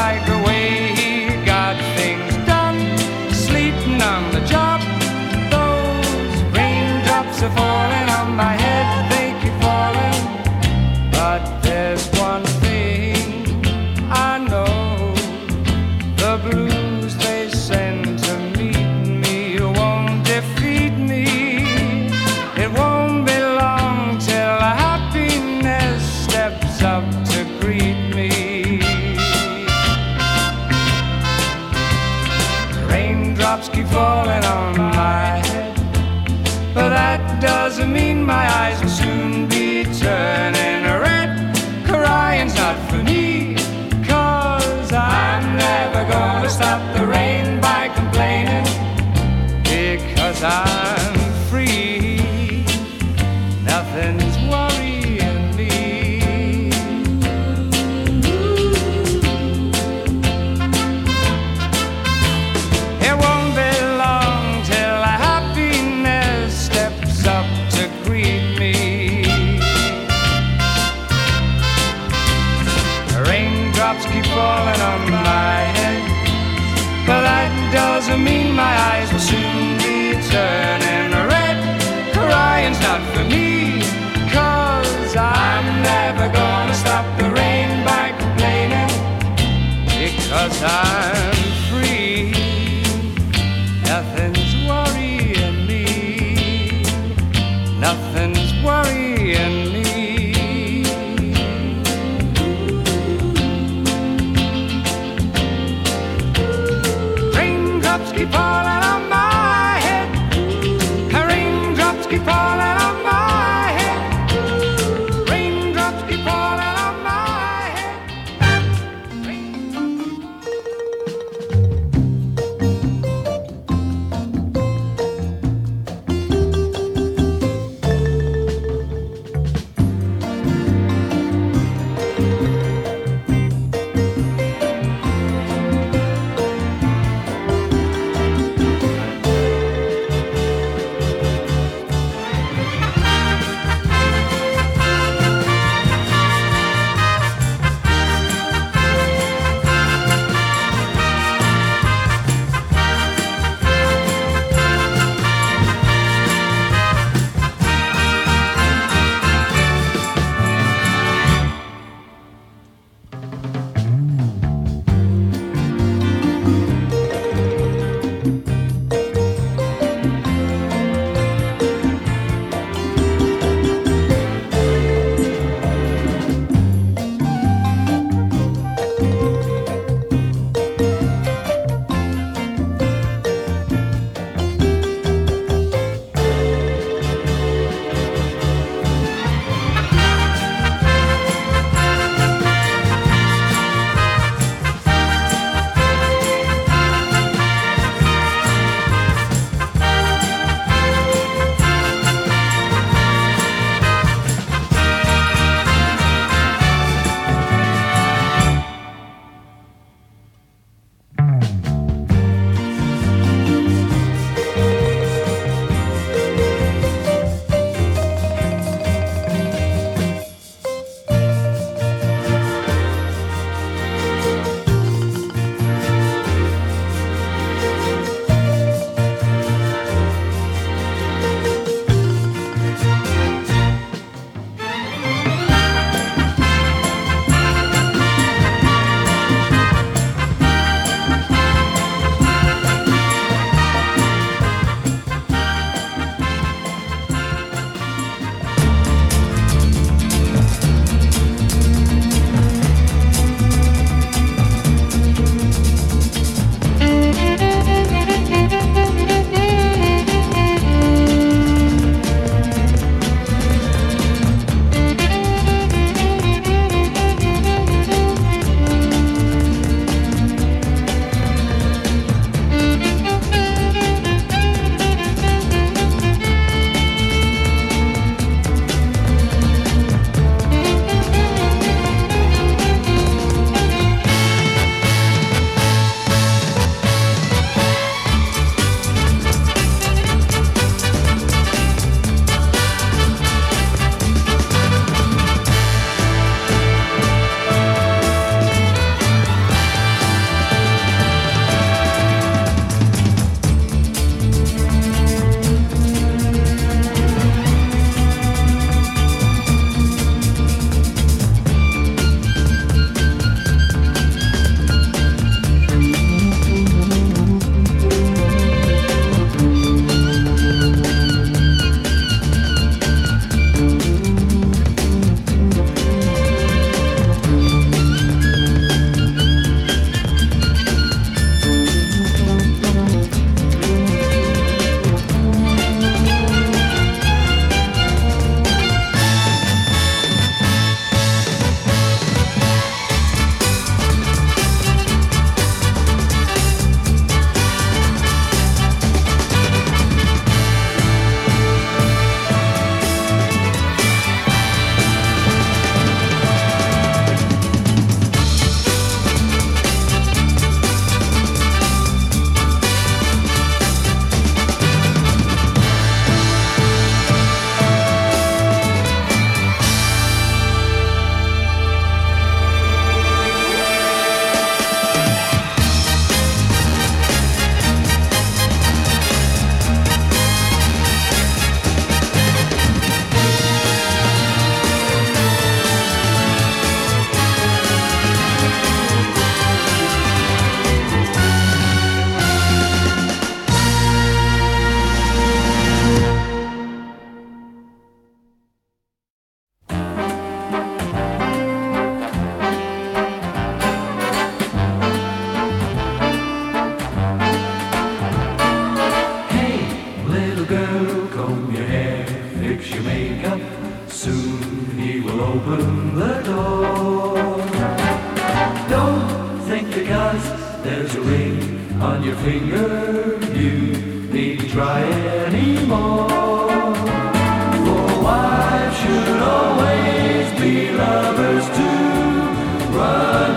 wide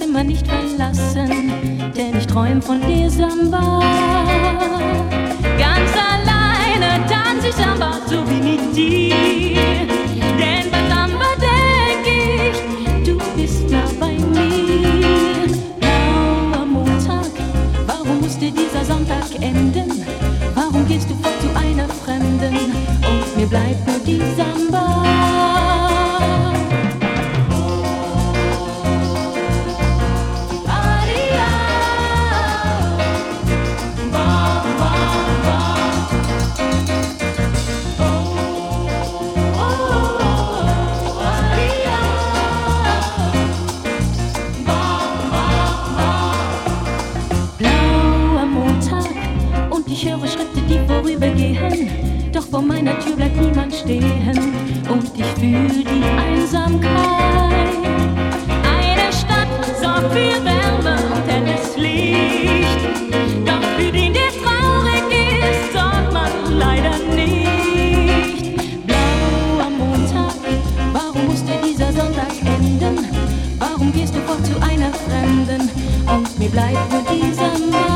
Zimmer nicht verlassen, denn ich träum von dir, Samba. Ganz alleine tanze ich Samba, so wie mit dir. Denn bei Samba denk ich, du bist nah bei mir. Blau Montag, warum musste dieser Sonntag enden? Warum gehst du fort zu einer Fremden und mir bleibt nur die Samba? gehen, doch vor meiner Tür bleibt niemand stehen und ich fühle die Einsamkeit. Eine Stadt sorgt für Wärme und helles Licht, doch für den, der traurig ist, sorgt man leider nicht. Blau am Montag, warum musste dieser Sonntag enden? Warum gehst du fort zu einer Fremden und mir bleibt nur dieser Mann?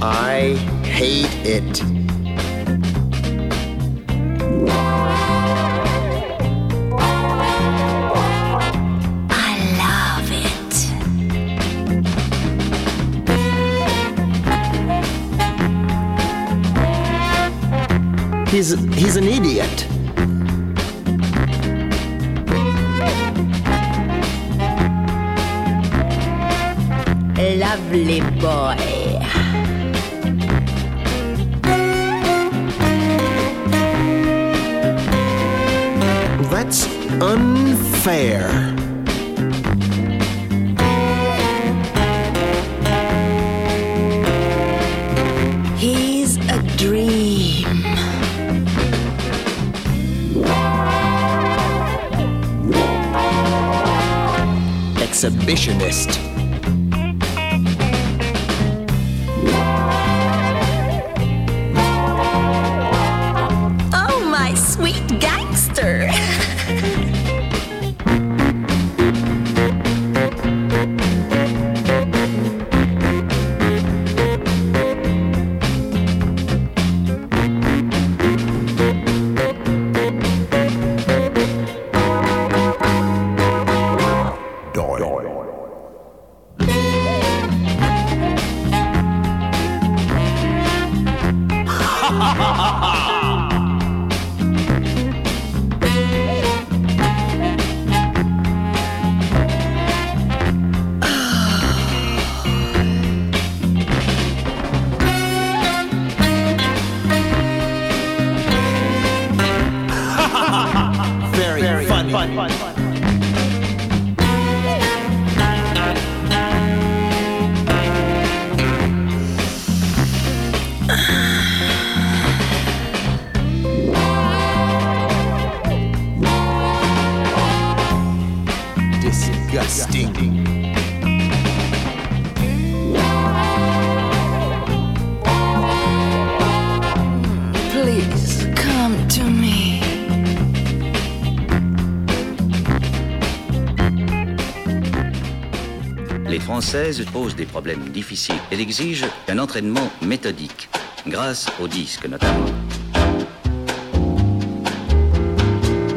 I hate it. He's, he's an idiot. Lovely boy. fair. He's a dream. Exhibitionist. pose des problèmes difficiles. et exige un entraînement méthodique, grâce au disque notamment.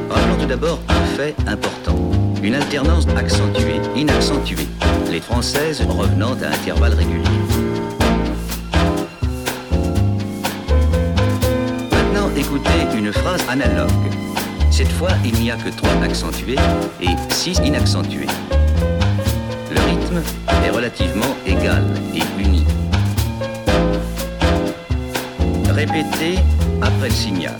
Rappelons tout d'abord un fait important. Une alternance accentuée, inaccentuée. Les Françaises revenant à intervalles réguliers. Maintenant, écoutez une phrase analogue. Cette fois, il n'y a que trois accentués et six inaccentués. Le rythme est relativement égal et unie. Répétez après le signal.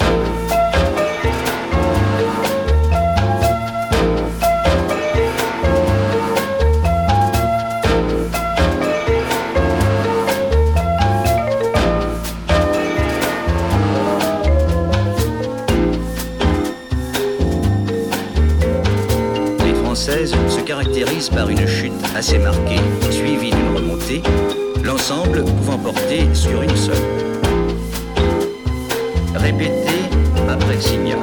par une chute assez marquée, suivie d'une remontée, l'ensemble pouvant porter sur une seule. Répétez après le signal.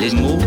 les mots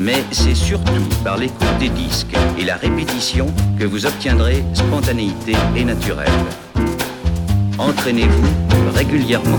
Mais c'est surtout par l'écoute des disques et la répétition que vous obtiendrez spontanéité et naturel. Entraînez-vous régulièrement.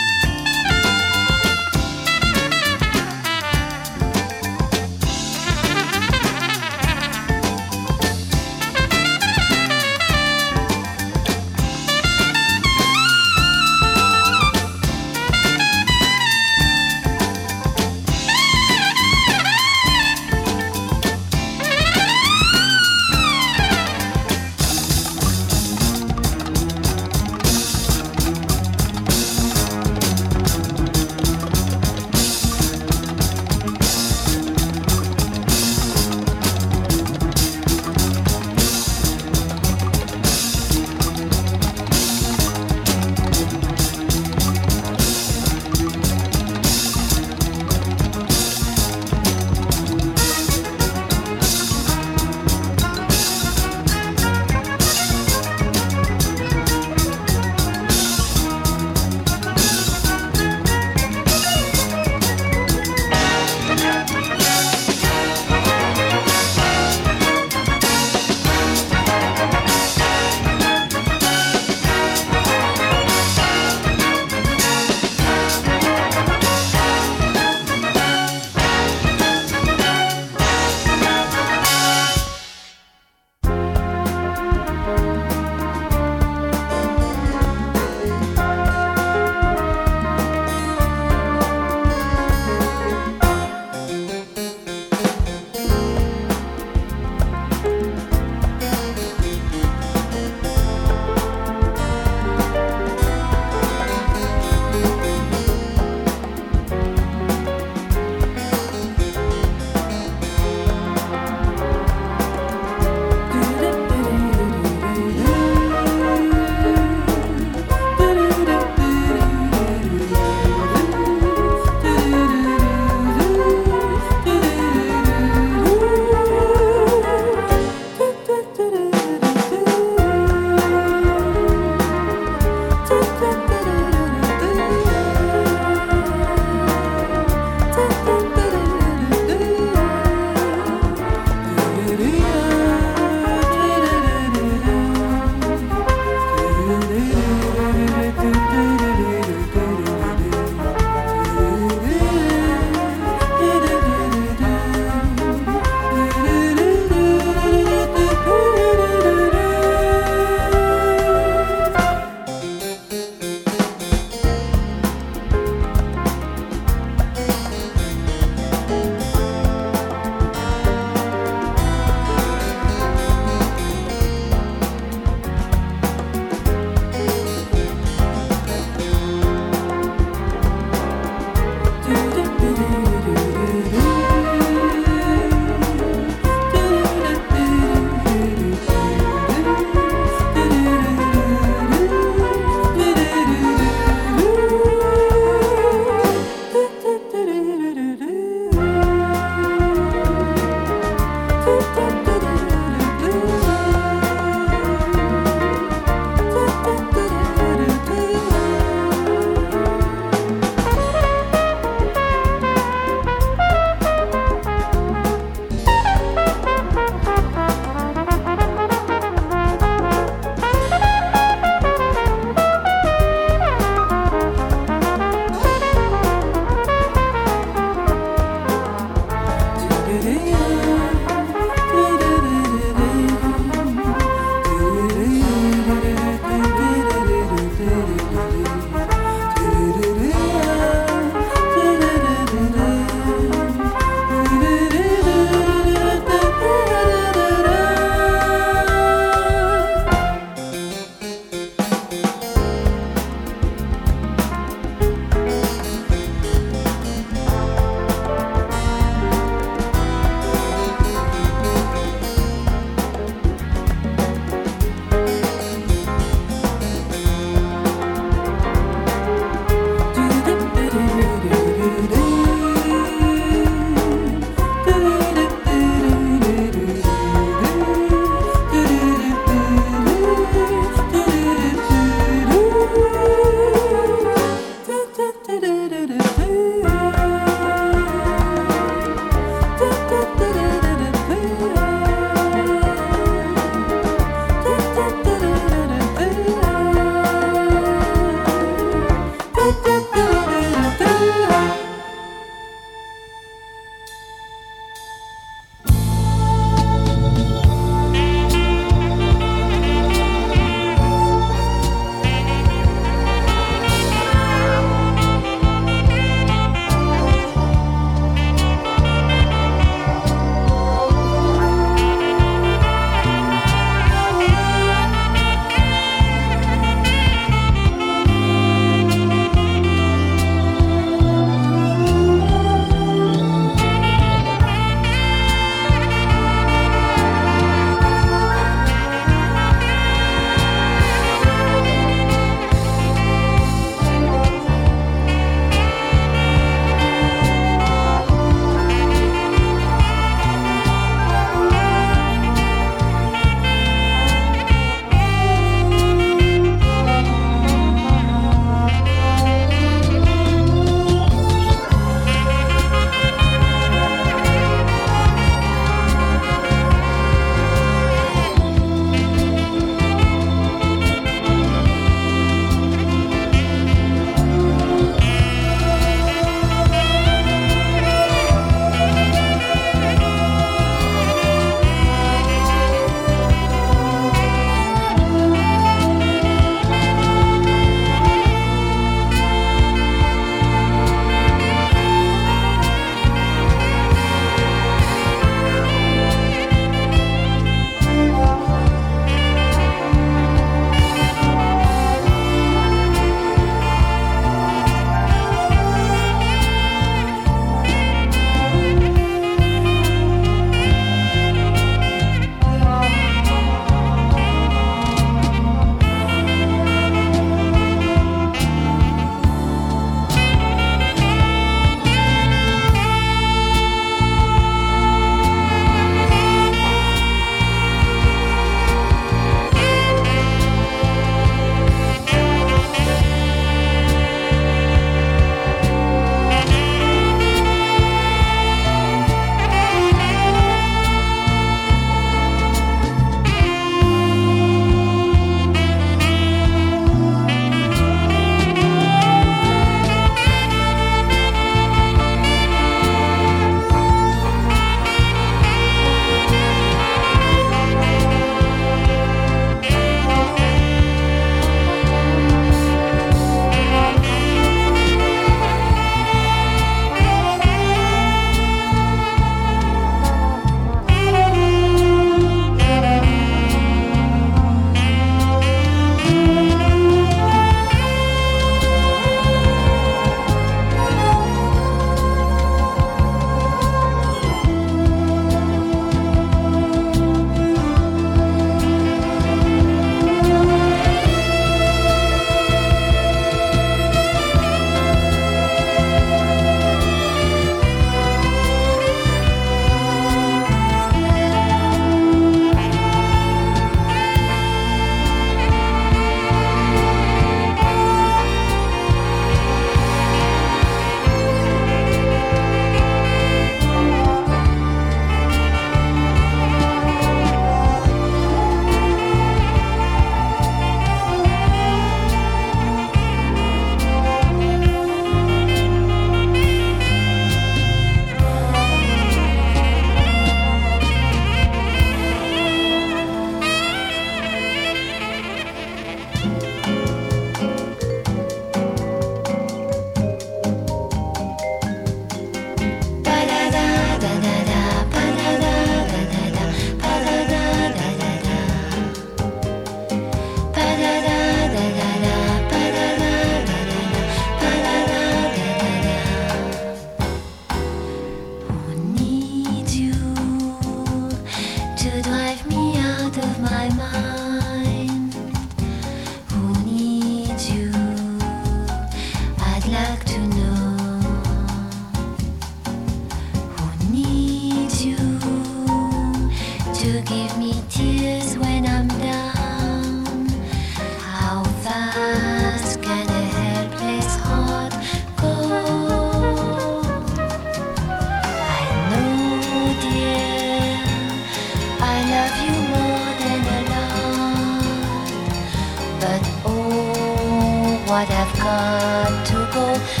what I've got to go.